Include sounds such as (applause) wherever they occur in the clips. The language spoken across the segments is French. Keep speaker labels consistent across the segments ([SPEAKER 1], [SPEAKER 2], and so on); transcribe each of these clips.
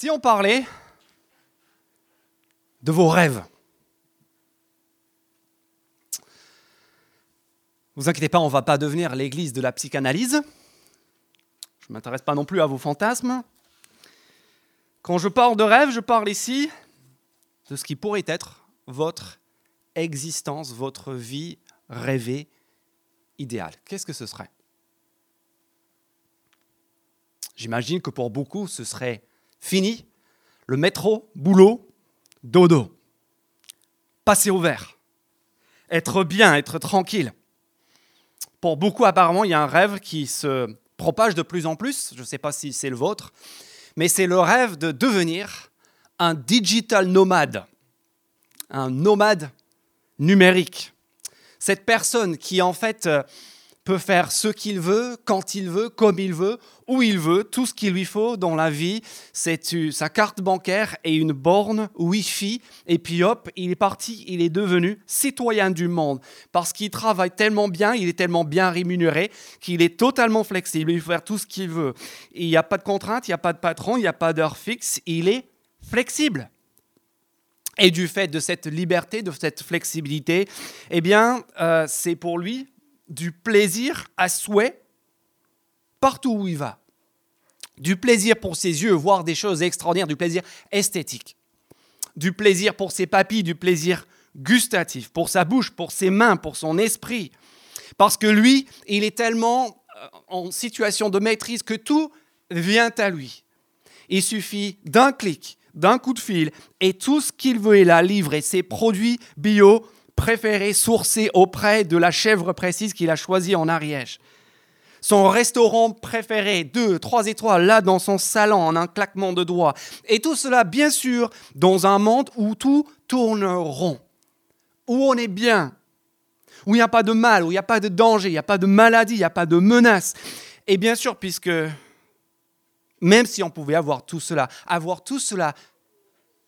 [SPEAKER 1] Si on parlait de vos rêves, vous inquiétez pas, on ne va pas devenir l'église de la psychanalyse. Je ne m'intéresse pas non plus à vos fantasmes. Quand je parle de rêve, je parle ici de ce qui pourrait être votre existence, votre vie rêvée idéale. Qu'est-ce que ce serait? J'imagine que pour beaucoup, ce serait fini, le métro, boulot, dodo, passer au vert, être bien, être tranquille. Pour beaucoup, apparemment, il y a un rêve qui se propage de plus en plus, je ne sais pas si c'est le vôtre, mais c'est le rêve de devenir un digital nomade, un nomade numérique. Cette personne qui en fait euh, peut faire ce qu'il veut, quand il veut, comme il veut, où il veut, tout ce qu'il lui faut dans la vie, c'est sa carte bancaire et une borne Wi-Fi, et puis hop, il est parti, il est devenu citoyen du monde, parce qu'il travaille tellement bien, il est tellement bien rémunéré, qu'il est totalement flexible, il peut faire tout ce qu'il veut. Il n'y a pas de contraintes, il n'y a pas de patron, il n'y a pas d'heure fixe, il est flexible. Et du fait de cette liberté, de cette flexibilité, eh bien, euh, c'est pour lui du plaisir à souhait partout où il va. Du plaisir pour ses yeux, voir des choses extraordinaires, du plaisir esthétique. Du plaisir pour ses papilles, du plaisir gustatif, pour sa bouche, pour ses mains, pour son esprit. Parce que lui, il est tellement euh, en situation de maîtrise que tout vient à lui. Il suffit d'un clic, d'un coup de fil, et tout ce qu'il veut est là, livrer ses produits bio, préféré sourcé auprès de la chèvre précise qu'il a choisie en Ariège. Son restaurant préféré, deux, trois étoiles, là dans son salon, en un claquement de doigts. Et tout cela, bien sûr, dans un monde où tout tourne rond, où on est bien, où il n'y a pas de mal, où il n'y a pas de danger, il n'y a pas de maladie, il n'y a pas de menace. Et bien sûr, puisque même si on pouvait avoir tout cela, avoir tout cela,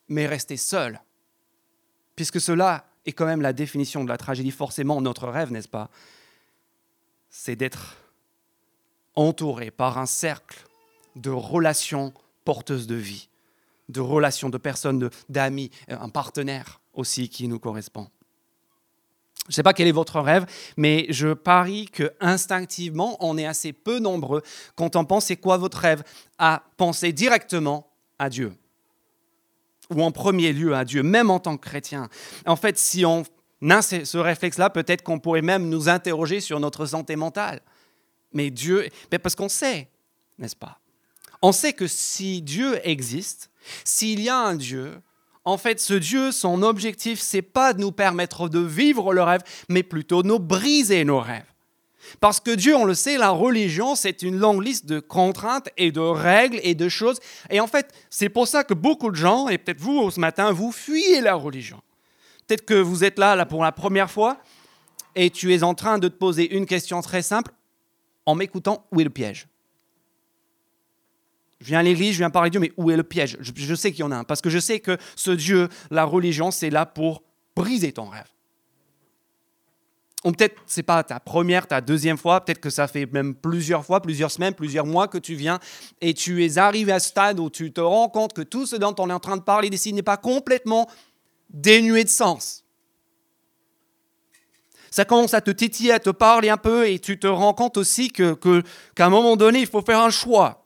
[SPEAKER 1] mais rester seul, puisque cela et quand même la définition de la tragédie, forcément notre rêve, n'est-ce pas C'est d'être entouré par un cercle de relations porteuses de vie, de relations de personnes, d'amis, un partenaire aussi qui nous correspond. Je ne sais pas quel est votre rêve, mais je parie que instinctivement, on est assez peu nombreux quand on pense c'est quoi votre rêve à penser directement à Dieu ou en premier lieu à Dieu, même en tant que chrétien. En fait, si on a ce réflexe-là, peut-être qu'on pourrait même nous interroger sur notre santé mentale. Mais Dieu, parce qu'on sait, n'est-ce pas? On sait que si Dieu existe, s'il y a un Dieu, en fait, ce Dieu, son objectif, c'est pas de nous permettre de vivre le rêve, mais plutôt de nous briser nos rêves. Parce que Dieu, on le sait, la religion, c'est une longue liste de contraintes et de règles et de choses. Et en fait, c'est pour ça que beaucoup de gens, et peut-être vous ce matin, vous fuyez la religion. Peut-être que vous êtes là, là pour la première fois et tu es en train de te poser une question très simple en m'écoutant, où est le piège je viens à l'église, je viens parler de Dieu, mais où est le piège? Je, je sais qu'il y en a un, parce que je sais que ce Dieu, la religion, c'est là pour briser ton rêve peut-être c'est pas ta première, ta deuxième fois, peut-être que ça fait même plusieurs fois, plusieurs semaines, plusieurs mois que tu viens et tu es arrivé à ce stade où tu te rends compte que tout ce dont on est en train de parler ici n'est pas complètement dénué de sens. Ça commence à te titiller, à te parler un peu et tu te rends compte aussi que, qu'à un moment donné, il faut faire un choix.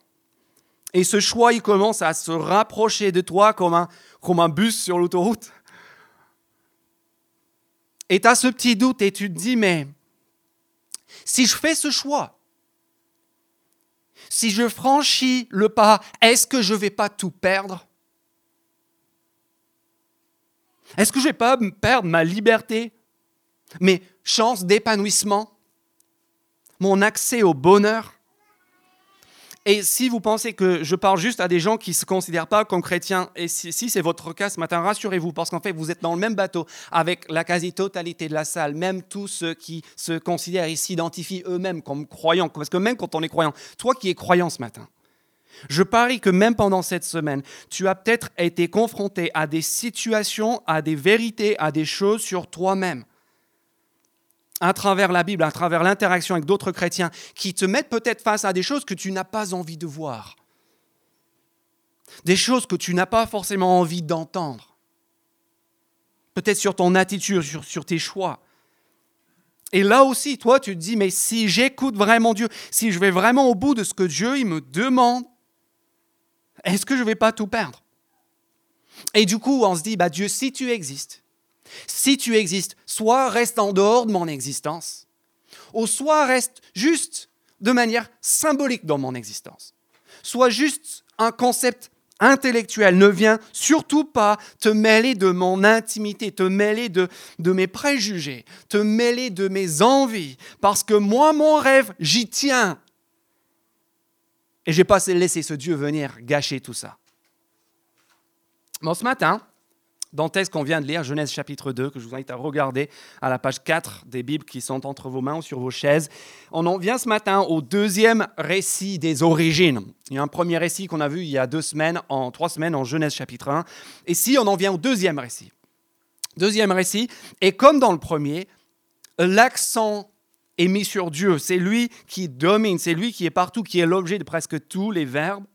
[SPEAKER 1] Et ce choix, il commence à se rapprocher de toi comme un, comme un bus sur l'autoroute et tu as ce petit doute et tu te dis, mais si je fais ce choix, si je franchis le pas, est-ce que je ne vais pas tout perdre? Est-ce que je ne vais pas perdre ma liberté, mes chances d'épanouissement, mon accès au bonheur? Et si vous pensez que je parle juste à des gens qui ne se considèrent pas comme chrétiens, et si, c'est votre cas ce matin, rassurez-vous, parce qu'en fait, vous êtes dans le même bateau avec la quasi-totalité de la salle, même tous ceux qui se considèrent et s'identifient eux-mêmes comme croyants, parce que même quand on est croyant, toi qui es croyant ce matin, je parie que même pendant cette semaine, tu as peut-être été confronté à des situations, à des vérités, à des choses sur toi-même à travers la Bible, à travers l'interaction avec d'autres chrétiens, qui te mettent peut-être face à des choses que tu n'as pas envie de voir. des choses que tu n'as pas forcément envie d'entendre. Peut-être sur ton attitude, sur, sur tes choix. Et là aussi, toi, tu te dis, mais si j'écoute vraiment Dieu, si je vais vraiment au bout de ce que Dieu il me demande, est-ce que je ne vais pas tout perdre? Et du coup, on se dit, bah Dieu, si tu existes, si tu existes, soit reste en dehors de mon existence, ou soit reste juste de manière symbolique dans mon existence. Soit juste un concept intellectuel. Ne viens surtout pas te mêler de mon intimité, te mêler de, de mes préjugés, te mêler de mes envies, parce que moi, mon rêve, j'y tiens. Et je n'ai pas laissé ce Dieu venir gâcher tout ça. Bon, ce matin, dans le texte qu'on vient de lire, Genèse chapitre 2, que je vous invite à regarder à la page 4 des Bibles qui sont entre vos mains ou sur vos chaises. On en vient ce matin au deuxième récit des origines. Il y a un premier récit qu'on a vu il y a deux semaines, en trois semaines, en Genèse chapitre 1. Et si on en vient au deuxième récit. Deuxième récit, et comme dans le premier, l'accent est mis sur Dieu. C'est lui qui domine, c'est lui qui est partout, qui est l'objet de presque tous les verbes.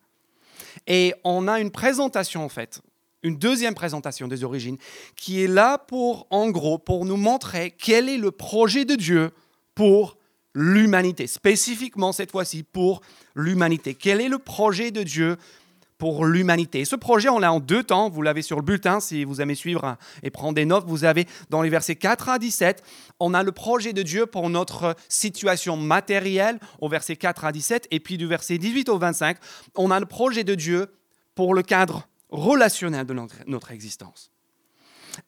[SPEAKER 1] Et on a une présentation en fait une deuxième présentation des origines qui est là pour, en gros, pour nous montrer quel est le projet de Dieu pour l'humanité, spécifiquement cette fois-ci pour l'humanité. Quel est le projet de Dieu pour l'humanité? Ce projet, on l'a en deux temps. Vous l'avez sur le bulletin si vous aimez suivre et prendre des notes. Vous avez dans les versets 4 à 17, on a le projet de Dieu pour notre situation matérielle au verset 4 à 17. Et puis du verset 18 au 25, on a le projet de Dieu pour le cadre relationnel de notre, existence.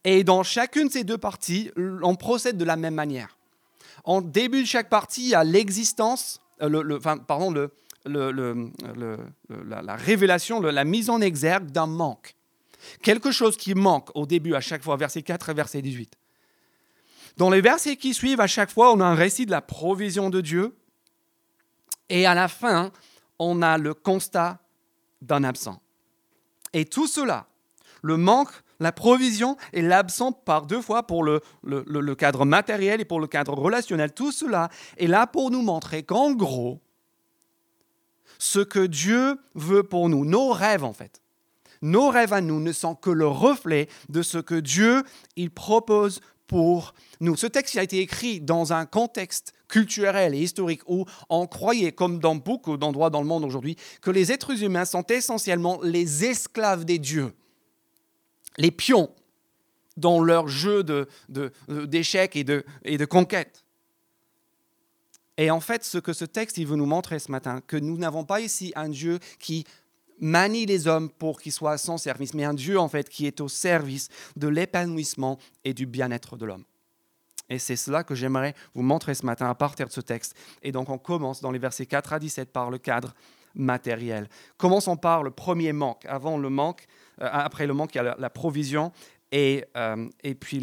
[SPEAKER 1] Et dans chacune de ces deux parties, on procède de la même manière. En début de chaque partie, il y a l'existence, euh, pardon, la, la, révélation, la mise en exergue d'un manque. Quelque chose qui manque au début à chaque fois, verset 4 et verset 18. Dans les versets qui suivent, à chaque fois, on a un récit de la provision de Dieu. Et à la fin, on a le constat d'un absent. Et tout cela, le manque, la provision et l'absence par deux fois pour le, cadre matériel et pour le cadre relationnel, tout cela est là pour nous montrer qu'en gros, ce que Dieu veut pour nous, nos rêves en fait, nos rêves à nous ne sont que le reflet de ce que Dieu il propose pour nous. Ce texte a été écrit dans un contexte culturel et historique où on croyait, comme dans beaucoup d'endroits dans le monde aujourd'hui, que les êtres humains sont essentiellement les esclaves des dieux, les pions dans leur jeu d'échecs de, et, de, et de conquête. Et en fait, ce que ce texte veut nous montrer ce matin, que nous n'avons pas ici un Dieu qui manie les hommes pour qu'ils soient à son service, mais un Dieu en fait qui est au service de l'épanouissement et du bien-être de l'homme. Et c'est cela que j'aimerais vous montrer ce matin à partir de ce texte. Et donc on commence dans les versets 4 à 17 par le cadre matériel. Commençons par le premier manque. Avant le manque, euh, après le manque, il y a la, provision et, euh, et puis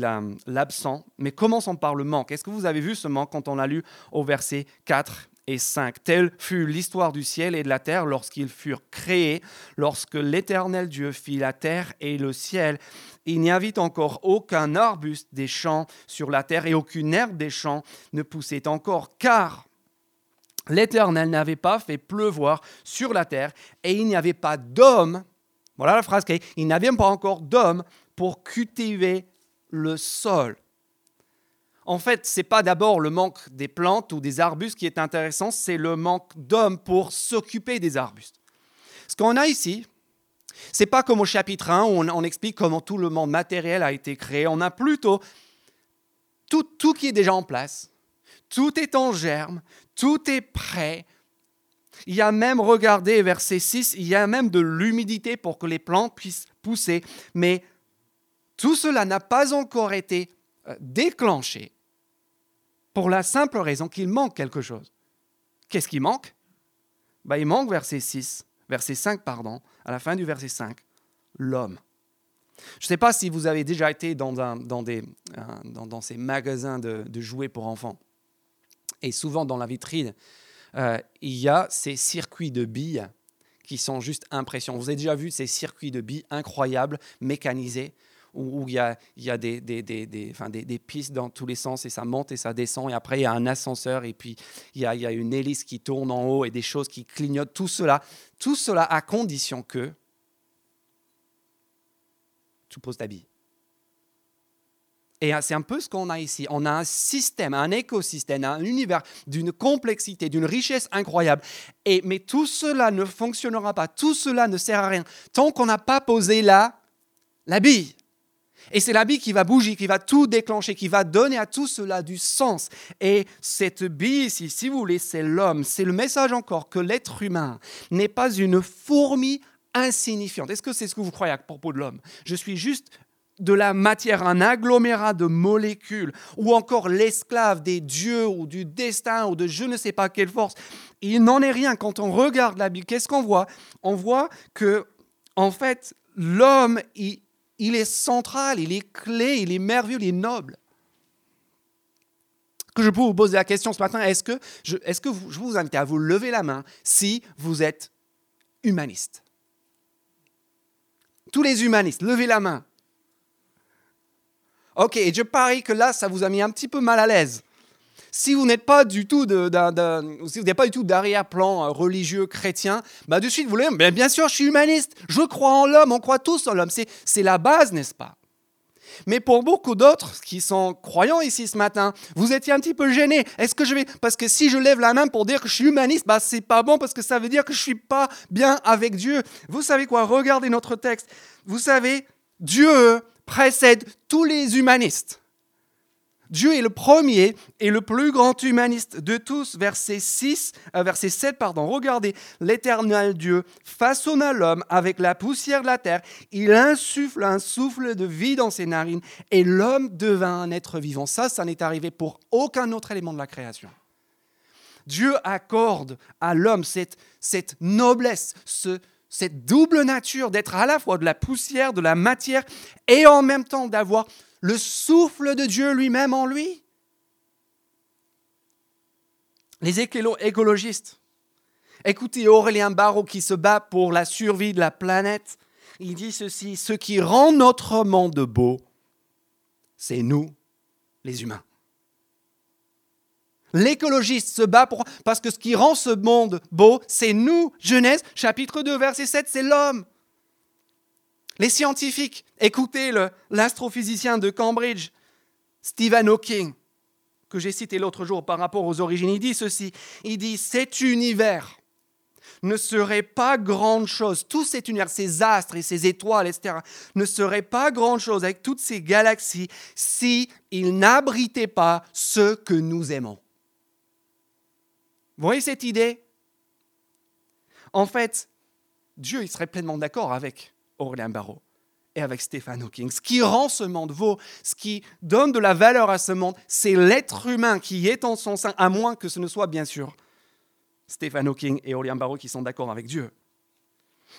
[SPEAKER 1] l'absent. Mais commençons par le manque. Est-ce que vous avez vu ce manque quand on a lu au verset 4 et 5. Telle fut l'histoire du ciel et de la terre lorsqu'ils furent créés, lorsque l'Éternel Dieu fit la terre et le ciel. Il n'y avait encore aucun arbuste des champs sur la terre et aucune herbe des champs ne poussait encore, car l'Éternel n'avait pas fait pleuvoir sur la terre et il n'y avait pas d'homme, voilà la phrase, il n'y avait pas encore d'homme pour cultiver le sol. En fait, ce n'est pas d'abord le manque des plantes ou des arbustes qui est intéressant, c'est le manque d'hommes pour s'occuper des arbustes. Ce qu'on a ici, c'est pas comme au chapitre 1 où on, explique comment tout le monde matériel a été créé. On a plutôt tout, tout qui est déjà en place. Tout est en germe, tout est prêt. Il y a même, regardez verset 6, il y a même de l'humidité pour que les plantes puissent pousser. Mais tout cela n'a pas encore été euh, déclenché pour la simple raison qu'il manque quelque chose. Qu'est-ce qui manque? Bah, Il manque verset 6, verset 5, pardon, à la fin du verset 5, l'homme. Je ne sais pas si vous avez déjà été dans, un, dans, ces magasins de, jouets pour enfants. Et souvent dans la vitrine, euh, il y a ces circuits de billes qui sont juste impressionnants. Vous avez déjà vu ces circuits de billes incroyables, mécanisés où, il y a, des, pistes dans tous les sens et ça monte et ça descend. Et après, il y a un ascenseur et puis il y a, une hélice qui tourne en haut et des choses qui clignotent. Tout cela, tout cela à condition que tu poses ta bille. Et c'est un peu ce qu'on a ici. On a un système, un écosystème, un univers d'une complexité, d'une richesse incroyable. Et, mais tout cela ne fonctionnera pas, tout cela ne sert à rien tant qu'on n'a pas posé là la bille. Et c'est la bille qui va bouger, qui va tout déclencher, qui va donner à tout cela du sens. Et cette bille ici, si vous voulez, c'est l'homme. C'est le message encore que l'être humain n'est pas une fourmi insignifiante. Est-ce que c'est ce que vous croyez à propos de l'homme? Je suis juste de la matière, un agglomérat de molécules, ou encore l'esclave des dieux ou du destin ou de je ne sais pas quelle force. Il n'en est rien. Quand on regarde la Bible, qu'est-ce qu'on voit? On voit que, en fait, l'homme, il, il est central, il est clé, il est merveilleux, il est noble. Que je peux vous poser la question ce matin, est-ce que, je, vous, je vous invite à vous lever la main si vous êtes humaniste? Tous les humanistes, levez la main. Ok, et je parie que là, ça vous a mis un petit peu mal à l'aise. Si vous n'êtes pas du tout de, si vous n'avez pas du tout d'arrière-plan euh, religieux chrétien, bah de suite vous voulez, mais bien sûr, je suis humaniste. Je crois en l'homme. On croit tous en l'homme. C'est la base, n'est-ce pas? Mais pour beaucoup d'autres qui sont croyants ici ce matin, vous étiez un petit peu gênés. Est-ce que je vais parce que si je lève la main pour dire que je suis humaniste, bah c'est pas bon parce que ça veut dire que je suis pas bien avec Dieu. Vous savez quoi? Regardez notre texte. Vous savez, Dieu précède tous les humanistes. Dieu est le premier et le plus grand humaniste de tous. Verset 6, euh, verset 7, pardon. Regardez, l'éternel Dieu façonna l'homme avec la poussière de la terre. Il insuffle un souffle de vie dans ses narines et l'homme devint un être vivant. Ça, ça n'est arrivé pour aucun autre élément de la création. Dieu accorde à l'homme cette, noblesse, ce, cette double nature d'être à la fois de la poussière, de la matière et en même temps d'avoir le souffle de Dieu lui-même en lui. Les écologistes, écoutez Aurélien Barraud qui se bat pour la survie de la planète. Il dit ceci, ce qui rend notre monde beau, c'est nous, les humains. L'écologiste se bat pour, parce que ce qui rend ce monde beau, c'est nous. Genèse, chapitre 2, verset 7, c'est l'homme. Les scientifiques, écoutez l'astrophysicien de Cambridge, Stephen Hawking, que j'ai cité l'autre jour par rapport aux origines, il dit ceci, il dit cet univers ne serait pas grande chose, tout cet univers, ces astres et ces étoiles, etc., ne serait pas grande chose avec toutes ces galaxies si il n'abritait pas ce que nous aimons. Vous voyez cette idée? En fait, Dieu, il serait pleinement d'accord avec Aurélien Barraud et avec Stéphane Hawking. Ce qui rend ce monde vaut, ce qui donne de la valeur à ce monde, c'est l'être humain qui est en son sein, à moins que ce ne soit bien sûr Stéphane Hawking et Aurélien Barraud qui sont d'accord avec Dieu.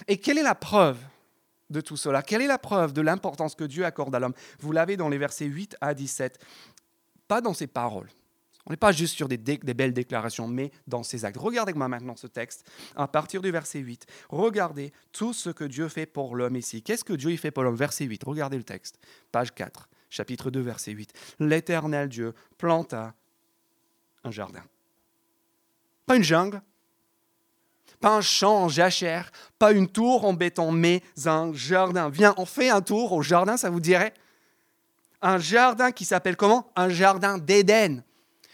[SPEAKER 1] Et quelle est la preuve de tout cela? Quelle est la preuve de l'importance que Dieu accorde à l'homme? Vous l'avez dans les versets 8 à 17, pas dans ses paroles, on n'est pas juste sur des, belles déclarations, mais dans ses actes. Regardez moi maintenant ce texte, à partir du verset 8. Regardez tout ce que Dieu fait pour l'homme ici. Qu'est-ce que Dieu y fait pour l'homme? Verset 8, regardez le texte, page 4, chapitre 2, verset 8. L'Éternel Dieu planta un jardin. Pas une jungle, pas un champ en jachère, pas une tour en béton, mais un jardin. Viens, on fait un tour au jardin, ça vous dirait? Un jardin qui s'appelle comment? Un jardin d'Éden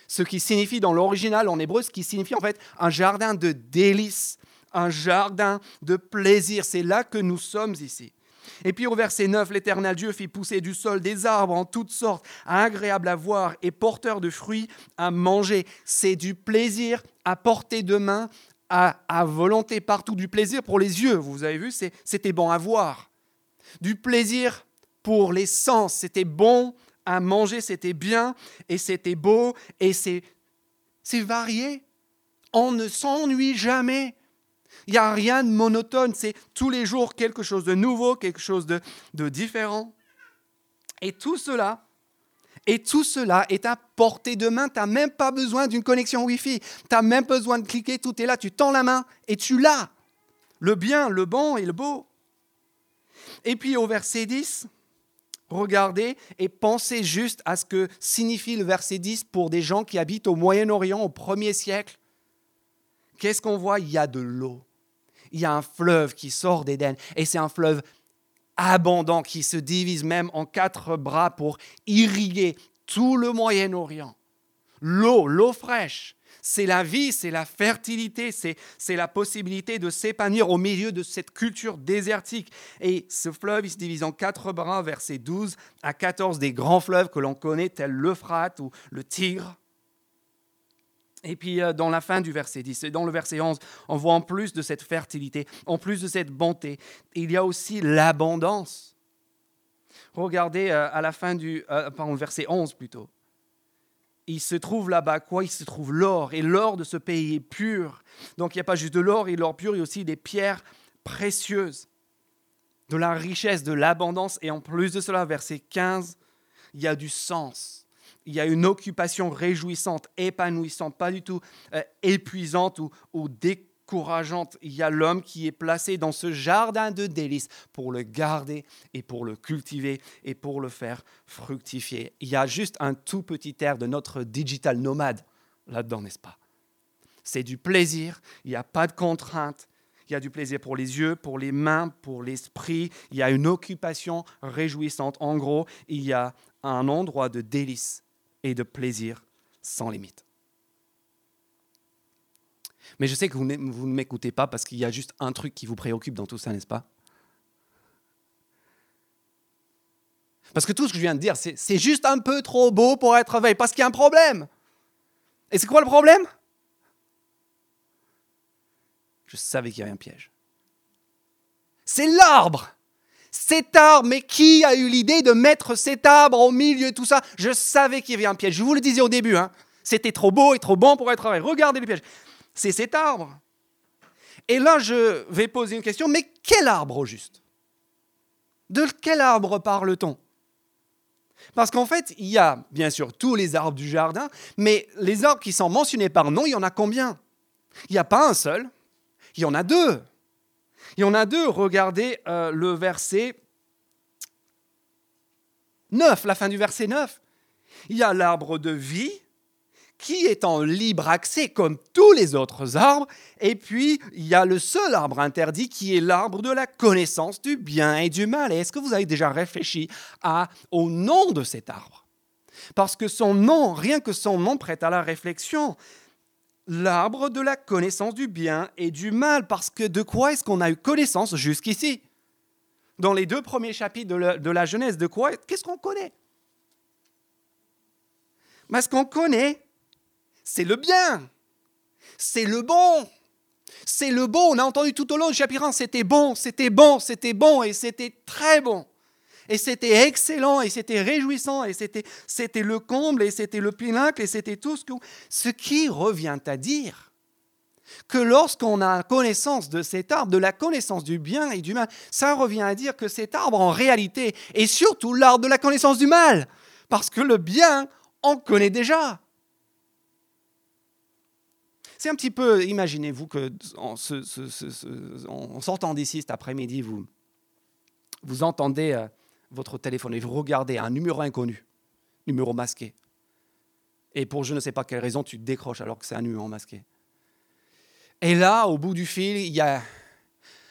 [SPEAKER 1] ce qui signifie dans l'original en hébreu, ce qui signifie en fait un jardin de délices, un jardin de plaisir. C'est là que nous sommes ici. Et puis au verset 9, l'Éternel Dieu fit pousser du sol des arbres en toutes sortes, agréables à voir et porteurs de fruits à manger. C'est du plaisir à portée de main, à, à, volonté partout, du plaisir pour les yeux. Vous avez vu, c'était bon à voir. Du plaisir pour les sens, c'était bon à manger, c'était bien et c'était beau et c'est varié. On ne s'ennuie jamais. Il n'y a rien de monotone, c'est tous les jours quelque chose de nouveau, quelque chose de, de différent. Et tout cela, et tout cela est à portée de main. Tu n'as même pas besoin d'une connexion Wi-Fi. Tu n'as même pas besoin de cliquer, tout est là. Tu tends la main et tu l'as. Le bien, le bon et le beau. Et puis au verset 10, Regardez et pensez juste à ce que signifie le verset 10 pour des gens qui habitent au Moyen-Orient au premier siècle. Qu'est-ce qu'on voit? Il y a de l'eau. Il y a un fleuve qui sort d'Éden et c'est un fleuve abondant qui se divise même en quatre bras pour irriguer tout le Moyen-Orient. L'eau, l'eau fraîche, c'est la vie, c'est la fertilité, c'est la possibilité de s'épanouir au milieu de cette culture désertique. Et ce fleuve, il se divise en quatre bras, versets 12 à 14, des grands fleuves que l'on connaît, tels l'Euphrate ou le Tigre. Et puis euh, dans la fin du verset 10 et dans le verset 11, on voit en plus de cette fertilité, en plus de cette bonté, il y a aussi l'abondance. Regardez euh, à la fin du euh, pardon, verset 11 plutôt il se trouve là-bas quoi? Il se trouve l'or. Et l'or de ce pays est pur. Donc il n'y a pas juste de l'or et l'or pur, il y a aussi des pierres précieuses, de la richesse, de l'abondance. Et en plus de cela, verset 15, il y a du sens. Il y a une occupation réjouissante, épanouissante, pas du tout euh, épuisante ou, ou Il y a l'homme qui est placé dans ce jardin de délices pour le garder et pour le cultiver et pour le faire fructifier. Il y a juste un tout petit air de notre digital nomade là-dedans, n'est-ce pas? C'est du plaisir, il n'y a pas de contrainte. Il y a du plaisir pour les yeux, pour les mains, pour l'esprit. Il y a une occupation réjouissante. En gros, il y a un endroit de délices et de plaisir sans limite. Mais je sais que vous ne m'écoutez pas parce qu'il y a juste un truc qui vous préoccupe dans tout ça, n'est-ce pas? Parce que tout ce que je viens de dire, c'est juste un peu trop beau pour être vrai, parce qu'il y a un problème. Et c'est quoi le problème? Je savais qu'il y avait un piège. C'est l'arbre. Cet arbre, mais qui a eu l'idée de mettre cet arbre au milieu de tout ça? Je savais qu'il y avait un piège. Je vous le disais au début, hein. c'était trop beau et trop bon pour être vrai. Regardez le piège c'est cet arbre. Et là, je vais poser une question, mais quel arbre au juste? De quel arbre parle-t-on? Parce qu'en fait, il y a bien sûr tous les arbres du jardin, mais les arbres qui sont mentionnés par nom, il y en a combien? Il n'y a pas un seul, il y en a deux. Il y en a deux, regardez euh, le verset 9, la fin du verset 9. Il y a l'arbre de vie, qui est en libre accès comme tous les autres arbres. Et puis, il y a le seul arbre interdit qui est l'arbre de la connaissance du bien et du mal. est-ce que vous avez déjà réfléchi au nom de cet arbre? Parce que son nom, rien que son nom prête à la réflexion. L'arbre de la connaissance du bien et du mal. Parce que de quoi est-ce qu'on a eu connaissance jusqu'ici? Dans les deux premiers chapitres de la, de Genèse, de quoi Qu'est-ce qu'on connaît? Mais ce qu'on connaît, c'est le bien, c'est le bon. C'est le bon. On a entendu tout au long du chapitre 1, c'était bon, c'était bon, c'était bon, et c'était très bon. Et c'était excellent, et c'était réjouissant, et c'était, c'était le comble, et c'était le pinacle, et c'était tout. Ce qui revient à dire que lorsqu'on a connaissance de cet arbre, de la connaissance du bien et du mal, ça revient à dire que cet arbre en réalité est surtout l'arbre de la connaissance du mal. Parce que le bien, on connaît déjà. C'est un petit peu, imaginez-vous que en, sortant d'ici cet après-midi, vous, entendez euh, votre téléphone et vous regardez un numéro inconnu, numéro masqué. Et pour je ne sais pas quelle raison, tu décroches alors que c'est un numéro masqué. Et là, au bout du fil, il y a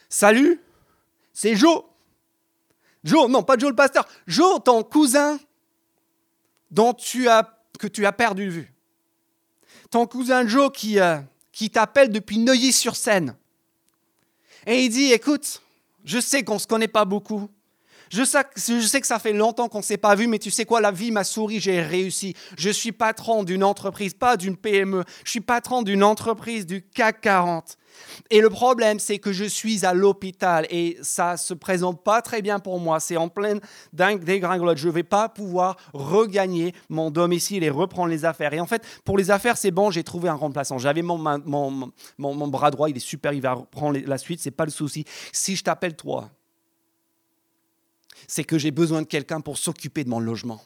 [SPEAKER 1] Salut, c'est Joe. Joe, non, pas Joe le pasteur. Joe, ton cousin que tu as perdu de vue ton cousin Joe qui, euh, qui t'appelle depuis Neuilly-sur-Seine. Et il dit, écoute, je sais qu'on ne se connaît pas beaucoup. Je sais, que ça fait longtemps qu'on ne s'est pas vu, mais tu sais quoi, la vie m'a souri, j'ai réussi. Je suis patron d'une entreprise, pas d'une PME. Je suis patron d'une entreprise du CAC 40. Et le problème, c'est que je suis à l'hôpital et ça se présente pas très bien pour moi. C'est en pleine dégringolade. Je ne vais pas pouvoir regagner mon domicile et reprendre les affaires. Et en fait, pour les affaires, c'est bon, j'ai trouvé un remplaçant. J'avais mon, mon, mon, bras droit, il est super, il va reprendre la suite, c'est pas le souci. Si je t'appelle toi, c'est que j'ai besoin de quelqu'un pour s'occuper de mon logement.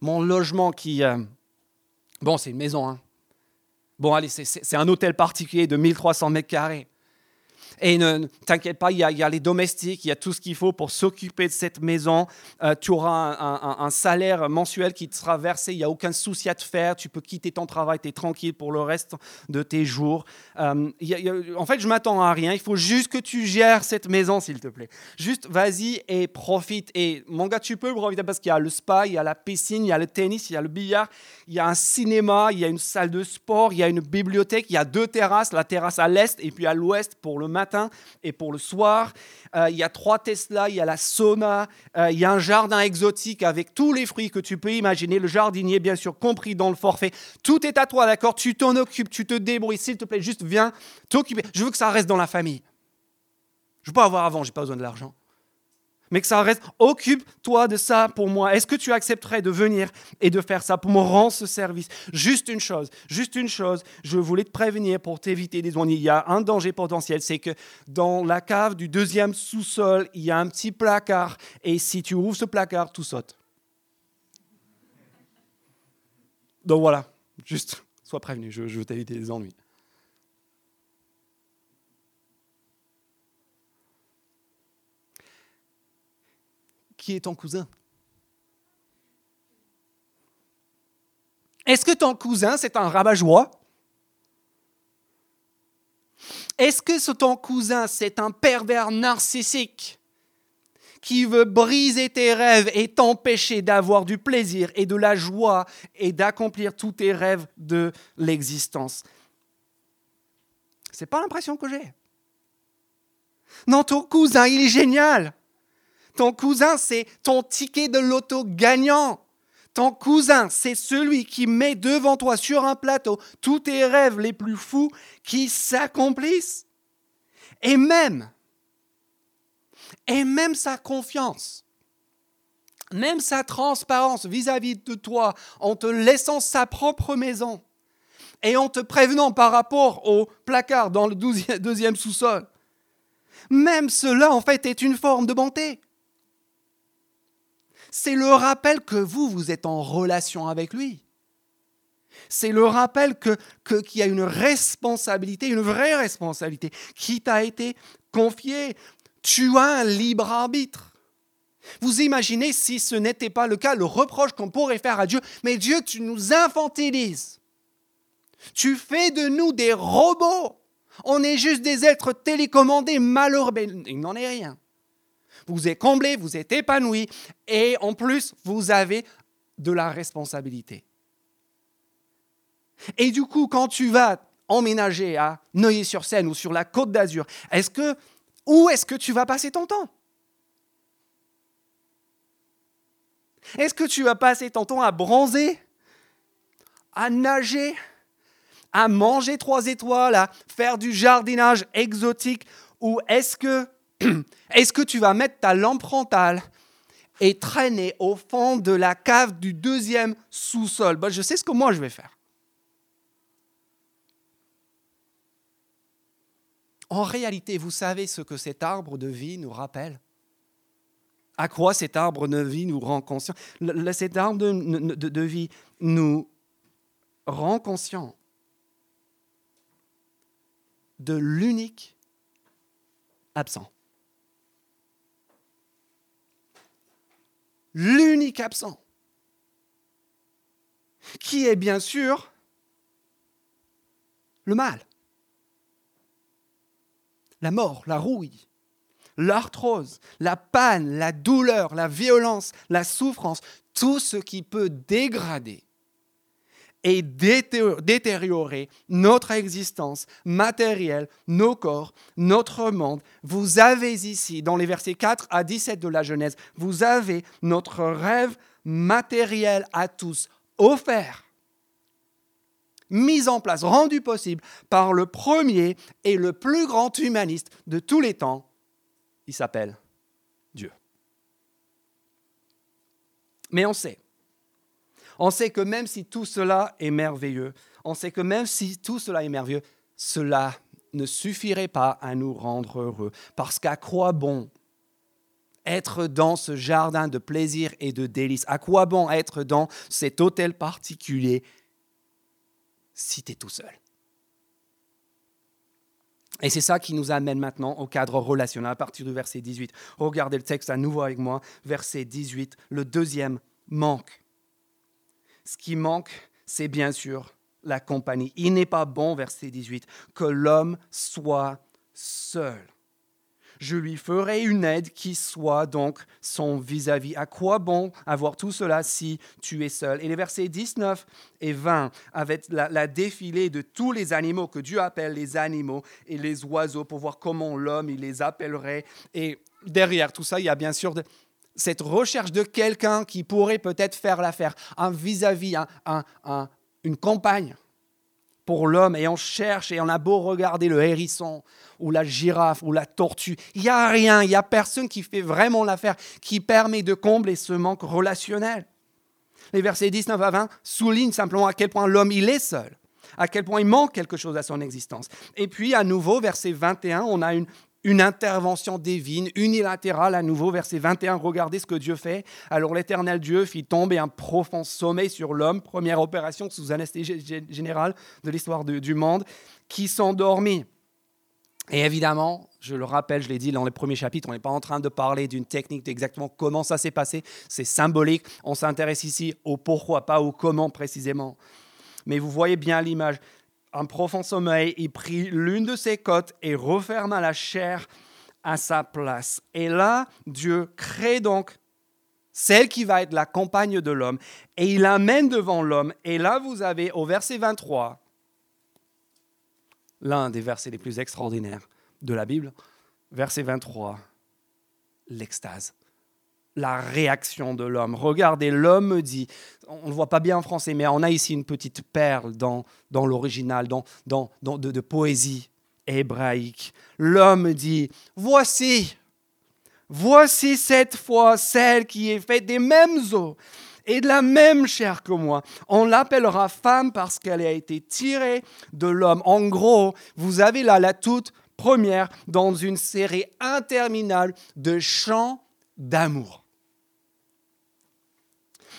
[SPEAKER 1] Mon logement qui... Euh, bon, c'est une maison, hein Bon, allez, c'est un hôtel particulier de 1300 mètres carrés. Et ne t'inquiète pas, il y, a, les domestiques, il y a tout ce qu'il faut pour s'occuper de cette maison. Euh, tu auras un, salaire mensuel qui te sera versé, il n'y a aucun souci à te faire. Tu peux quitter ton travail, tu es tranquille pour le reste de tes jours. Euh, en fait, je m'attends à rien. Il faut juste que tu gères cette maison, s'il te plaît. Juste vas-y et profite. Et mon gars, tu peux profiter parce qu'il y a le spa, il y a la piscine, il y a le tennis, il y a le billard, il y a un cinéma, il y a une salle de sport, il y a une bibliothèque, il y a deux terrasses, la terrasse à l'est et puis à l'ouest pour le matin et pour le soir. Euh, il y a trois Tesla, il y a la sauna, euh, il y a un jardin exotique avec tous les fruits que tu peux imaginer, le jardinier bien sûr compris dans le forfait. Tout est à toi, d'accord? Tu t'en occupes, tu te débrouilles, s'il te plaît, juste viens t'occuper. Je veux que ça reste dans la famille. Je pas avoir avant, j'ai pas besoin de l'argent mais que ça reste, occupe-toi de ça pour moi. Est-ce que tu accepterais de venir et de faire ça pour me rendre ce service? Juste une chose, juste une chose, je voulais te prévenir pour t'éviter des ennuis. Il y a un danger potentiel, c'est que dans la cave du deuxième sous-sol, il y a un petit placard, et si tu ouvres ce placard, tout saute. Donc voilà, juste, sois prévenu, je, veux t'éviter des ennuis. Est ton cousin? Est-ce que ton cousin, c'est un rabat-joie? Est-ce que ton cousin, c'est un pervers narcissique qui veut briser tes rêves et t'empêcher d'avoir du plaisir et de la joie et d'accomplir tous tes rêves de l'existence? C'est pas l'impression que j'ai. Non, ton cousin, il est génial. Ton cousin, c'est ton ticket de loto gagnant. Ton cousin, c'est celui qui met devant toi sur un plateau tous tes rêves les plus fous qui s'accomplissent. Et même, et même sa confiance, même sa transparence vis-à-vis de toi en te laissant sa propre maison et en te prévenant par rapport au placard dans le deuxième sous-sol. Même cela, en fait, est une forme de bonté c'est le rappel que vous, vous êtes en relation avec lui. C'est le rappel qu'il que, qu'il y a une responsabilité, une vraie responsabilité, qui t'a été confiée. Tu as un libre arbitre. Vous imaginez si ce n'était pas le cas, le reproche qu'on pourrait faire à Dieu, mais Dieu, tu nous infantilises. Tu fais de nous des robots. On est juste des êtres télécommandés, malheureux. il n'en est rien vous êtes comblé, vous êtes épanoui, et en plus, vous avez de la responsabilité. Et du coup, quand tu vas emménager à Neuilly-sur-Seine ou sur la Côte d'Azur, est-ce que où est-ce que tu vas passer ton temps? Est-ce que tu vas passer ton temps à bronzer, à nager, à manger trois étoiles, à faire du jardinage exotique Ou est-ce que (clears throat) Est-ce que tu vas mettre ta lampe frontale et traîner au fond de la cave du deuxième sous-sol? Bah, Je sais ce que moi je vais faire. En réalité, vous savez ce que cet arbre de vie nous rappelle? À quoi cet arbre de vie nous rend conscient? Cet arbre de, de vie nous rend conscient de l'unique absent. L'unique absent, qui est bien sûr le mal, la mort, la rouille, l'arthrose, la panne, la douleur, la violence, la souffrance, tout ce qui peut dégrader et détériorer notre existence matérielle, nos corps, notre monde. Vous avez ici, dans les versets 4 à 17 de la Genèse, vous avez notre rêve matériel à tous offert, mis en place, rendu possible par le premier et le plus grand humaniste de tous les temps. Il s'appelle Dieu. Mais on sait on sait que même si tout cela est merveilleux, on sait que même si tout cela est merveilleux, cela ne suffirait pas à nous rendre heureux. Parce qu'à quoi bon être dans ce jardin de plaisir et de délices? À quoi bon être dans cet hôtel particulier si tu es tout seul? Et c'est ça qui nous amène maintenant au cadre relationnel à partir du verset 18. Regardez le texte à nouveau avec moi, verset 18, le deuxième manque. Ce qui manque, c'est bien sûr la compagnie. Il n'est pas bon, verset 18, que l'homme soit seul je lui ferai une aide qui soit donc son vis-à-vis. À quoi bon avoir tout cela si tu es seul? Et les versets 19 et 20, avec la, défilée de tous les animaux que Dieu appelle les animaux et les oiseaux, pour voir comment l'homme, il les appellerait. Et derrière tout ça, il y a bien sûr cette recherche de quelqu'un qui pourrait peut-être faire l'affaire, un vis-à-vis, une compagne pour l'homme et on cherche et on a beau regarder le hérisson ou la girafe ou la tortue, il n'y a rien, il n'y a personne qui fait vraiment l'affaire, qui permet de combler ce manque relationnel. Les versets 19 à 20 soulignent simplement à quel point l'homme il est seul, à quel point il manque quelque chose à son existence. Et puis à nouveau, verset 21, on a une une intervention divine, unilatérale à nouveau, verset 21, regardez ce que Dieu fait. Alors l'Éternel Dieu fit tomber un profond sommeil sur l'homme, première opération sous anesthésie générale de l'histoire du monde, qui s'endormit. Et évidemment, je le rappelle, je l'ai dit dans les premiers chapitres, on n'est pas en train de parler d'une technique d'exactement comment ça s'est passé, c'est symbolique, on s'intéresse ici au pourquoi, pas au comment précisément. Mais vous voyez bien l'image, un profond sommeil, il prit l'une de ses côtes et referma la chair à sa place. Et là, Dieu crée donc celle qui va être la compagne de l'homme, et il l'amène devant l'homme. Et là, vous avez au verset 23, l'un des versets les plus extraordinaires de la Bible, verset 23, l'extase la réaction de l'homme. Regardez, l'homme dit, on ne le voit pas bien en français, mais on a ici une petite perle dans, dans l'original, dans, dans, de, de poésie hébraïque. L'homme dit, voici, voici cette fois celle qui est faite des mêmes os et de la même chair que moi. On l'appellera femme parce qu'elle a été tirée de l'homme. En gros, vous avez là la toute première dans une série interminable de chants d'amour.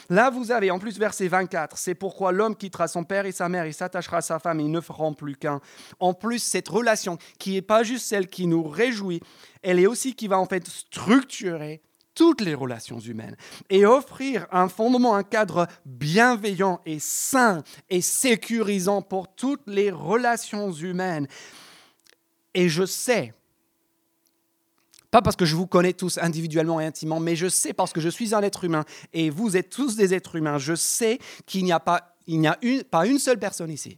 [SPEAKER 1] Là, vous avez en plus verset 24, c'est pourquoi l'homme quittera son père et sa mère et s'attachera à sa femme et ils ne feront plus qu'un. En plus, cette relation qui n'est pas juste celle qui nous réjouit, elle est aussi qui va en fait structurer toutes les relations humaines et offrir un fondement, un cadre bienveillant et sain et sécurisant pour toutes les relations humaines. Et je sais pas parce que je vous connais tous individuellement et intimement, mais je sais parce que je suis un être humain et vous êtes tous des êtres humains. Je sais qu'il n'y a, pas, il n'y a une, pas une seule personne ici.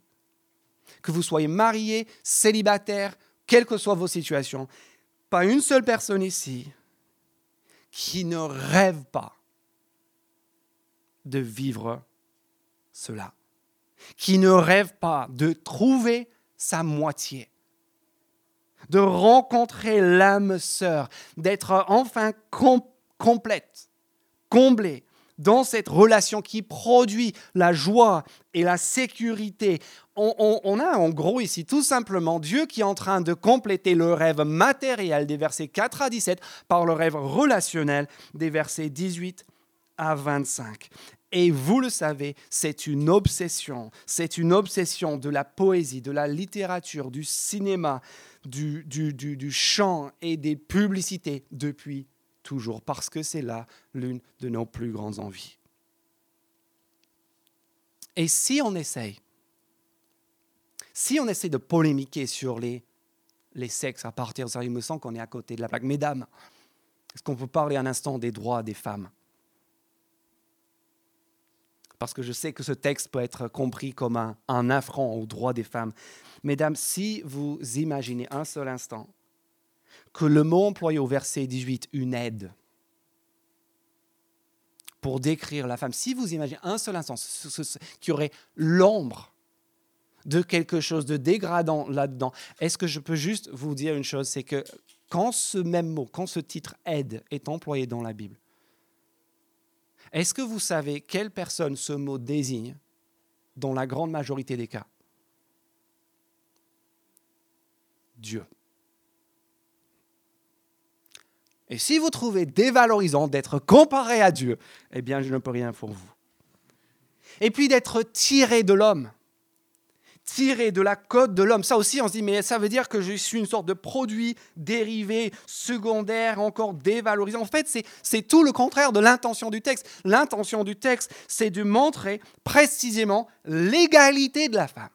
[SPEAKER 1] Que vous soyez marié, célibataire, quelles que soient vos situations, pas une seule personne ici qui ne rêve pas de vivre cela, qui ne rêve pas de trouver sa moitié de rencontrer l'âme sœur, d'être enfin complète, comblée dans cette relation qui produit la joie et la sécurité. On, a en gros ici tout simplement Dieu qui est en train de compléter le rêve matériel des versets 4 à 17 par le rêve relationnel des versets 18 à 25. Et vous le savez, c'est une obsession, c'est une obsession de la poésie, de la littérature, du cinéma, du, du, chant et des publicités depuis toujours, parce que c'est là l'une de nos plus grandes envies. Et si on essaye, si on essaie de polémiquer sur les, les sexes à partir de ça, il me semble qu'on est à côté de la plaque. Mesdames, est-ce qu'on peut parler un instant des droits des femmes? Parce que je sais que ce texte peut être compris comme un, affront aux droits des femmes. Mesdames, si vous imaginez un seul instant que le mot employé au verset 18, une aide, pour décrire la femme, si vous imaginez un seul instant qu'il y aurait l'ombre de quelque chose de dégradant là-dedans, est-ce que je peux juste vous dire une chose, c'est que quand ce même mot, quand ce titre aide est employé dans la Bible, est-ce que vous savez quelle personne ce mot désigne dans la grande majorité des cas? Dieu. Et si vous trouvez dévalorisant d'être comparé à Dieu, eh bien, je ne peux rien pour vous. Et puis d'être tiré de l'homme, tiré de la côte de l'homme. Ça aussi, on se dit, mais ça veut dire que je suis une sorte de produit dérivé, secondaire, encore dévalorisé. En fait, c'est tout le contraire de l'intention du texte. L'intention du texte, c'est de montrer précisément l'égalité de la femme.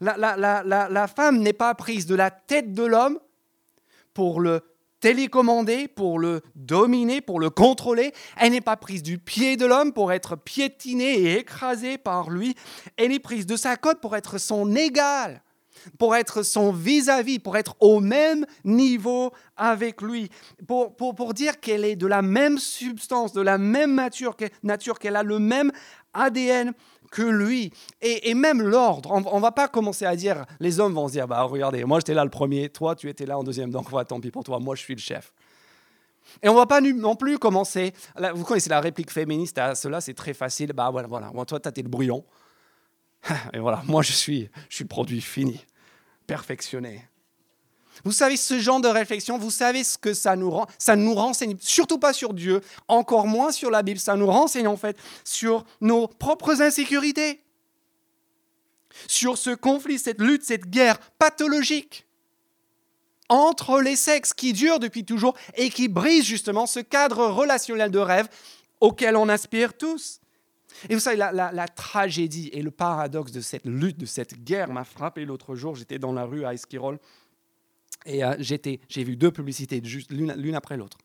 [SPEAKER 1] La, la femme n'est pas prise de la tête de l'homme pour le télécommandée pour le dominer, pour le contrôler. Elle n'est pas prise du pied de l'homme pour être piétinée et écrasée par lui. Elle est prise de sa côte pour être son égal, pour être son vis-à-vis, pour être au même niveau avec lui, pour, pour, dire qu'elle est de la même substance, de la même nature, nature qu'elle a le même ADN que lui. Et, même l'ordre, on ne va pas commencer à dire, les hommes vont se dire, bah regardez, moi j'étais là le premier, toi tu étais là en deuxième, donc voilà, tant pis pour toi, moi je suis le chef. Et on ne va pas non plus commencer, vous connaissez la réplique féministe à cela, c'est très facile, bah voilà, voilà, toi tu été le brouillon, (laughs) et voilà, moi je suis, je suis le produit fini, perfectionné. Vous savez, ce genre de réflexion, vous savez ce que ça nous rend Ça nous renseigne surtout pas sur Dieu, encore moins sur la Bible. Ça nous renseigne en fait sur nos propres insécurités, sur ce conflit, cette lutte, cette guerre pathologique entre les sexes qui dure depuis toujours et qui brise justement ce cadre relationnel de rêve auquel on aspire tous. Et vous savez, la, la, tragédie et le paradoxe de cette lutte, de cette guerre m'a frappé l'autre jour. J'étais dans la rue à Esquirol et euh, j'ai vu deux publicités, l'une après l'autre.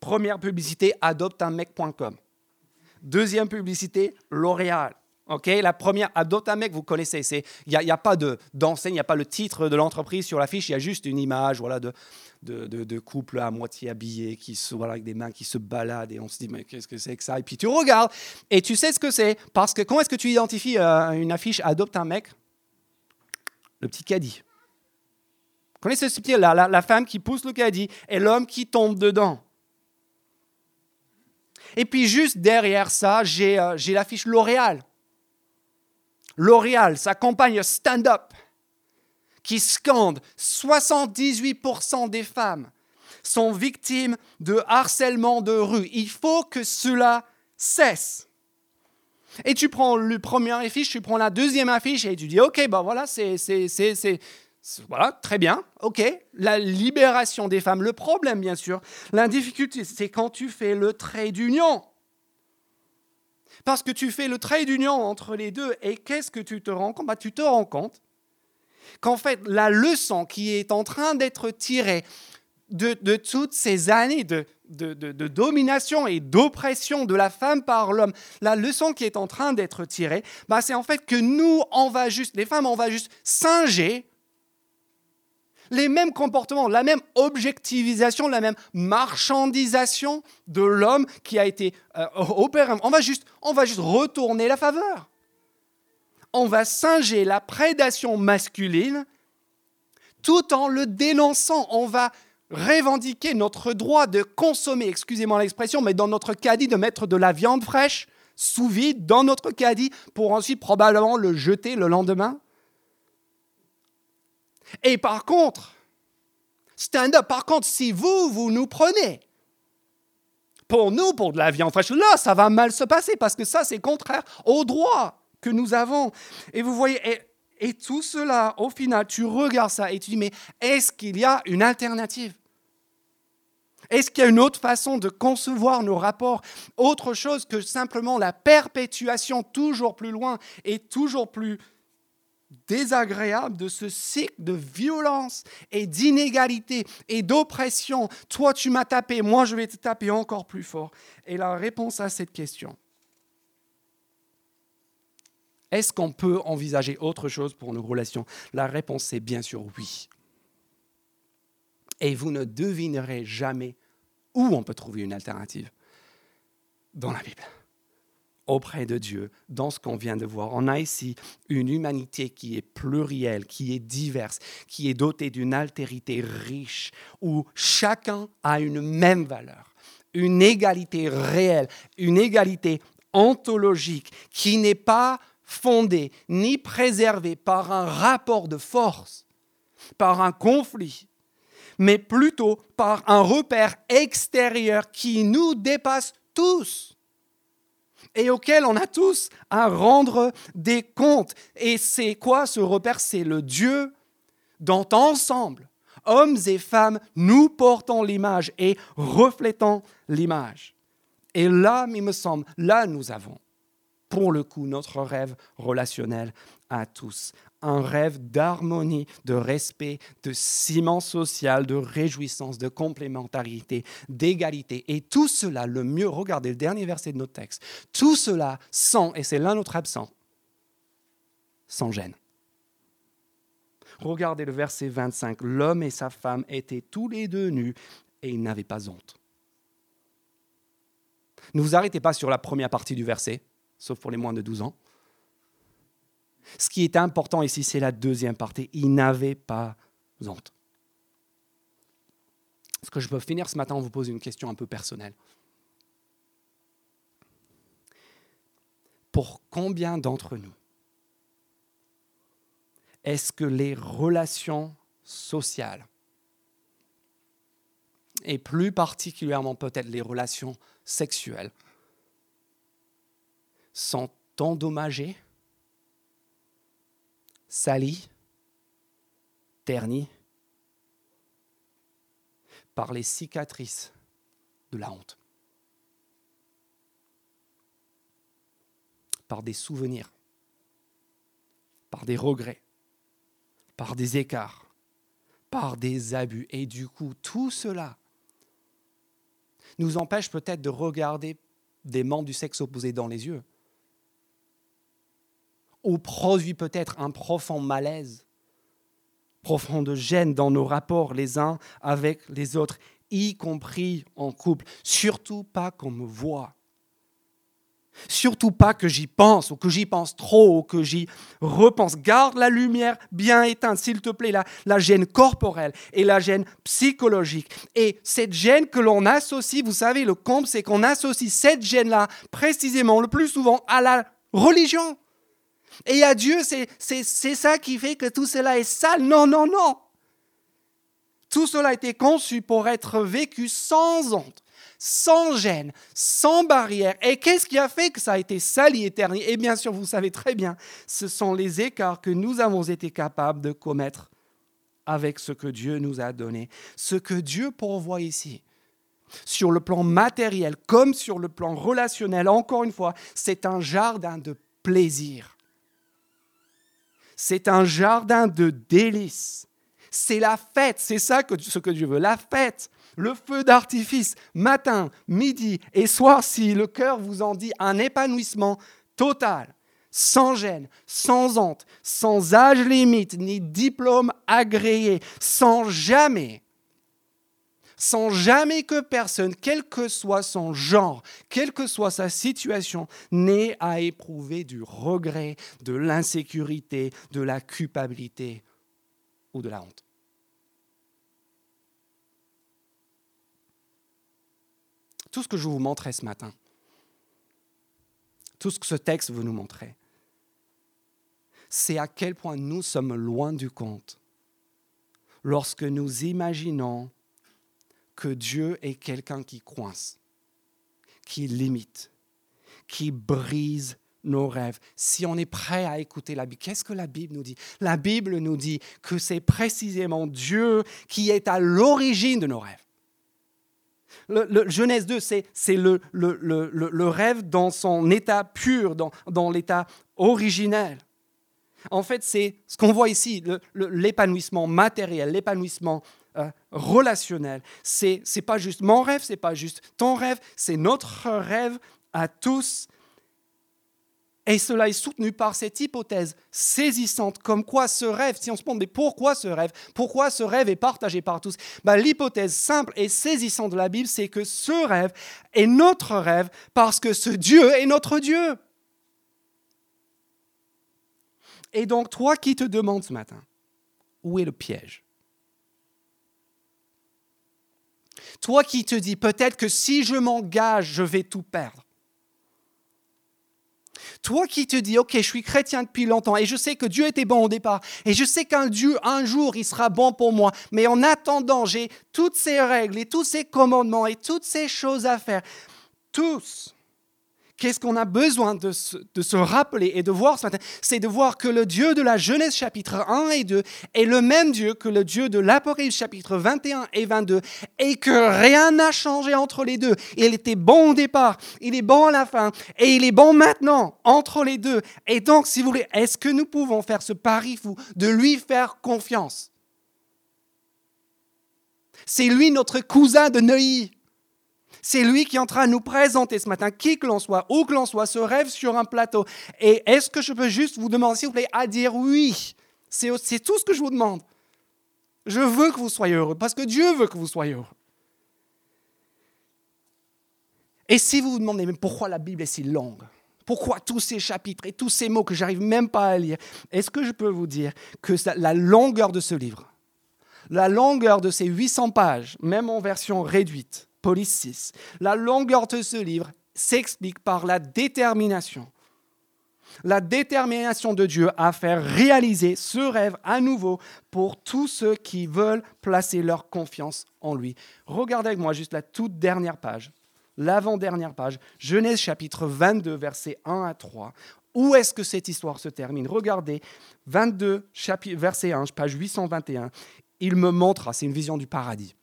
[SPEAKER 1] Première publicité, adopteunmec.com. Deuxième publicité, L'Oréal. Ok, la première, adopte un mec, vous connaissez. Il n'y a, pas d'enseigne, il n'y a pas le titre de l'entreprise sur l'affiche, il y a juste une image voilà, de, couple à moitié habillé, qui se, voilà, avec des mains qui se baladent, et on se dit, mais qu'est-ce que c'est que ça? Et puis tu regardes, et tu sais ce que c'est. Parce que comment est-ce que tu identifies euh, une affiche Adopte un mec Le petit caddie connaissez ce petit la, la, femme qui pousse le caddie et l'homme qui tombe dedans. Et puis juste derrière ça, j'ai euh, l'affiche L'Oréal. L'Oréal, sa campagne stand-up, qui scande 78% des femmes sont victimes de harcèlement de rue. Il faut que cela cesse. Et tu prends le premier affiche, tu prends la deuxième affiche et tu dis, OK, ben voilà, c'est voilà, très bien, ok. La libération des femmes. Le problème, bien sûr, la difficulté, c'est quand tu fais le trait d'union. Parce que tu fais le trait d'union entre les deux, et qu'est-ce que tu te rends compte? Bah, Tu te rends compte qu'en fait, la leçon qui est en train d'être tirée de, toutes ces années de, de domination et d'oppression de la femme par l'homme, la leçon qui est en train d'être tirée, bah, c'est en fait que nous, on va juste, les femmes, on va juste singer les mêmes comportements, la même objectivisation, la même marchandisation de l'homme qui a été euh, opéré. On va, juste, on va juste retourner la faveur. On va singer la prédation masculine tout en le dénonçant. On va revendiquer notre droit de consommer, excusez-moi l'expression, mais dans notre caddie, de mettre de la viande fraîche sous vide dans notre caddie pour ensuite probablement le jeter le lendemain. Et par contre, stand-up, par contre, si vous, vous nous prenez, pour nous, pour de la viande fraîche, là, ça va mal se passer parce que ça, c'est contraire au droit que nous avons. Et vous voyez, et, tout cela, au final, tu regardes ça et tu dis, mais est-ce qu'il y a une alternative? Est-ce qu'il y a une autre façon de concevoir nos rapports? Autre chose que simplement la perpétuation toujours plus loin et toujours plus désagréable de ce cycle de violence et d'inégalité et d'oppression. Toi, tu m'as tapé, moi, je vais te taper encore plus fort. Et la réponse à cette question, est-ce qu'on peut envisager autre chose pour nos relations? La réponse est bien sûr oui. Et vous ne devinerez jamais où on peut trouver une alternative dans la Bible auprès de Dieu dans ce qu'on vient de voir. On a ici une humanité qui est plurielle, qui est diverse, qui est dotée d'une altérité riche, où chacun a une même valeur, une égalité réelle, une égalité ontologique qui n'est pas fondée ni préservée par un rapport de force, par un conflit, mais plutôt par un repère extérieur qui nous dépasse tous et auquel on a tous à rendre des comptes. Et c'est quoi ce repère? C'est le Dieu dont ensemble, hommes et femmes, nous portons l'image et reflétons l'image. Et là, il me semble, là nous avons, pour le coup, notre rêve relationnel à tous. Un rêve d'harmonie, de respect, de ciment social, de réjouissance, de complémentarité, d'égalité. Et tout cela, le mieux, regardez le dernier verset de notre texte, tout cela sans, et c'est l'un notre absent, sans gêne. Regardez le verset 25. L'homme et sa femme étaient tous les deux nus et ils n'avaient pas honte. Ne vous arrêtez pas sur la première partie du verset, sauf pour les moins de 12 ans. Ce qui est important ici, c'est la deuxième partie. Ils n'avaient pas honte. Est-ce que je peux finir ce matin en vous poser une question un peu personnelle? Pour combien d'entre nous est-ce que les relations sociales, et plus particulièrement peut-être les relations sexuelles, sont endommagées, salies, ternies par les cicatrices de la honte, par des souvenirs, par des regrets, par des écarts, par des abus. Et du coup, tout cela nous empêche peut-être de regarder des membres du sexe opposé dans les yeux, ou produit peut-être un profond malaise, profond de gêne dans nos rapports les uns avec les autres, y compris en couple. Surtout pas qu'on me voit Surtout pas que j'y pense, ou que j'y pense trop, ou que j'y repense. Garde la lumière bien éteinte, s'il te plaît, la, la gêne corporelle et la gêne psychologique. Et cette gêne que l'on associe, vous savez, le comble, c'est qu'on associe cette gêne-là précisément, le plus souvent, à la religion. Et à Dieu, c'est ça qui fait que tout cela est sale. Non, non, non. Tout cela a été conçu pour être vécu sans honte sans gêne, sans barrière. Et qu'est-ce qui a fait que ça a été sali et terni Et bien sûr, vous savez très bien, ce sont les écarts que nous avons été capables de commettre avec ce que Dieu nous a donné, ce que Dieu pourvoit ici. Sur le plan matériel comme sur le plan relationnel, encore une fois, c'est un jardin de plaisir. C'est un jardin de délices. C'est la fête, c'est ça que, ce que Dieu veut, la fête le feu d'artifice, matin, midi et soir, si le cœur vous en dit un épanouissement total, sans gêne, sans honte, sans âge limite, ni diplôme agréé, sans jamais, sans jamais que personne, quel que soit son genre, quelle que soit sa situation, n'ait à éprouver du regret, de l'insécurité, de la culpabilité ou de la honte. Tout ce que je vous montrer ce matin, tout ce que ce texte veut nous montrer, c'est à quel point nous sommes loin du compte lorsque nous imaginons que Dieu est quelqu'un qui coince, qui limite, qui brise nos rêves. Si on est prêt à écouter la Bible, qu'est-ce que la Bible nous dit? La Bible nous dit que c'est précisément Dieu qui est à l'origine de nos rêves. Le, Genèse 2, c'est le, le, rêve dans son état pur, dans, dans l'état originel. En fait, c'est ce qu'on voit ici, l'épanouissement matériel, l'épanouissement euh, relationnel. C'est n'est pas juste mon rêve, c'est pas juste ton rêve, c'est notre rêve à tous et cela est soutenu par cette hypothèse saisissante, comme quoi ce rêve, si on se demande mais pourquoi ce rêve, pourquoi ce rêve est partagé par tous, ben, l'hypothèse simple et saisissante de la Bible, c'est que ce rêve est notre rêve parce que ce Dieu est notre Dieu. Et donc, toi qui te demandes ce matin, où est le piège? Toi qui te dis peut-être que si je m'engage, je vais tout perdre. Toi qui te dis, OK, je suis chrétien depuis longtemps et je sais que Dieu était bon au départ et je sais qu'un Dieu, un jour, il sera bon pour moi. Mais en attendant, j'ai toutes ces règles et tous ces commandements et toutes ces choses à faire. Tous Qu'est-ce qu'on a besoin de se, rappeler et de voir ce matin? C'est de voir que le Dieu de la Genèse chapitre 1 et 2 est le même Dieu que le Dieu de l'Apocalypse chapitre 21 et 22 et que rien n'a changé entre les deux. Il était bon au départ, il est bon à la fin et il est bon maintenant entre les deux. Et donc, si vous voulez, est-ce que nous pouvons faire ce pari fou de lui faire confiance? C'est lui notre cousin de Neuilly. C'est lui qui est en train de nous présenter ce matin, qui que l'on soit, où que l'on soit, ce rêve sur un plateau. Et est-ce que je peux juste vous demander, s'il vous plaît, à dire oui? C'est tout ce que je vous demande. Je veux que vous soyez heureux, parce que Dieu veut que vous soyez heureux. Et si vous vous demandez, mais pourquoi la Bible est si longue? Pourquoi tous ces chapitres et tous ces mots que j'arrive même pas à lire? Est-ce que je peux vous dire que la longueur de ce livre, la longueur de ces 800 pages, même en version réduite, Police 6. La longueur de ce livre s'explique par la détermination. La détermination de Dieu à faire réaliser ce rêve à nouveau pour tous ceux qui veulent placer leur confiance en lui. Regardez avec moi juste la toute dernière page, l'avant-dernière page, Genèse chapitre 22, versets 1 à 3. Où est-ce que cette histoire se termine? Regardez, 22, verset 1, page 821. Il me montra, c'est une vision du paradis.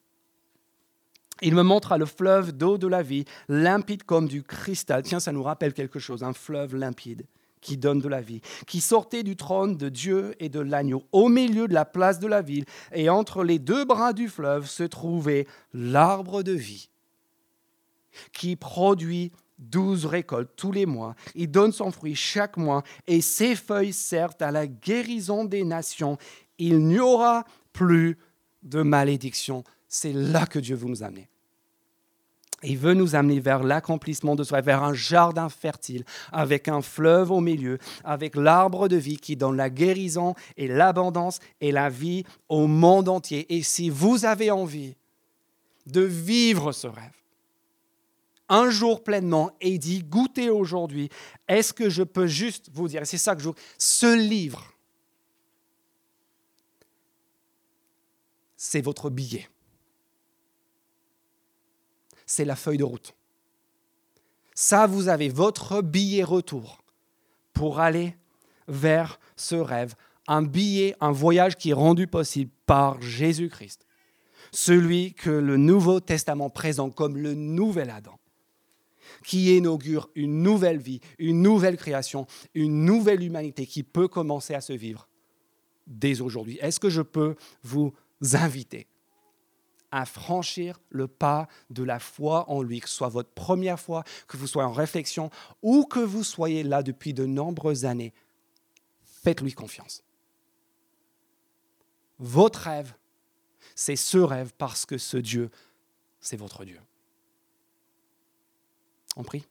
[SPEAKER 1] Il me montra le fleuve d'eau de la vie, limpide comme du cristal. Tiens, ça nous rappelle quelque chose, un fleuve limpide qui donne de la vie, qui sortait du trône de Dieu et de l'agneau, au milieu de la place de la ville, et entre les deux bras du fleuve se trouvait l'arbre de vie, qui produit douze récoltes tous les mois. Il donne son fruit chaque mois, et ses feuilles servent à la guérison des nations. Il n'y aura plus de malédiction c'est là que Dieu veut nous amener. Il veut nous amener vers l'accomplissement de soi, vers un jardin fertile, avec un fleuve au milieu, avec l'arbre de vie qui donne la guérison et l'abondance et la vie au monde entier. Et si vous avez envie de vivre ce rêve, un jour pleinement et d'y goûter aujourd'hui, est-ce que je peux juste vous dire, c'est ça que je ce livre, c'est votre billet c'est la feuille de route. Ça, vous avez votre billet retour pour aller vers ce rêve. Un billet, un voyage qui est rendu possible par Jésus-Christ. Celui que le Nouveau Testament présente comme le nouvel Adam, qui inaugure une nouvelle vie, une nouvelle création, une nouvelle humanité qui peut commencer à se vivre dès aujourd'hui. Est-ce que je peux vous inviter à franchir le pas de la foi en lui, que ce soit votre première fois, que vous soyez en réflexion ou que vous soyez là depuis de nombreuses années. Faites-lui confiance. Votre rêve, c'est ce rêve parce que ce Dieu, c'est votre Dieu. On prie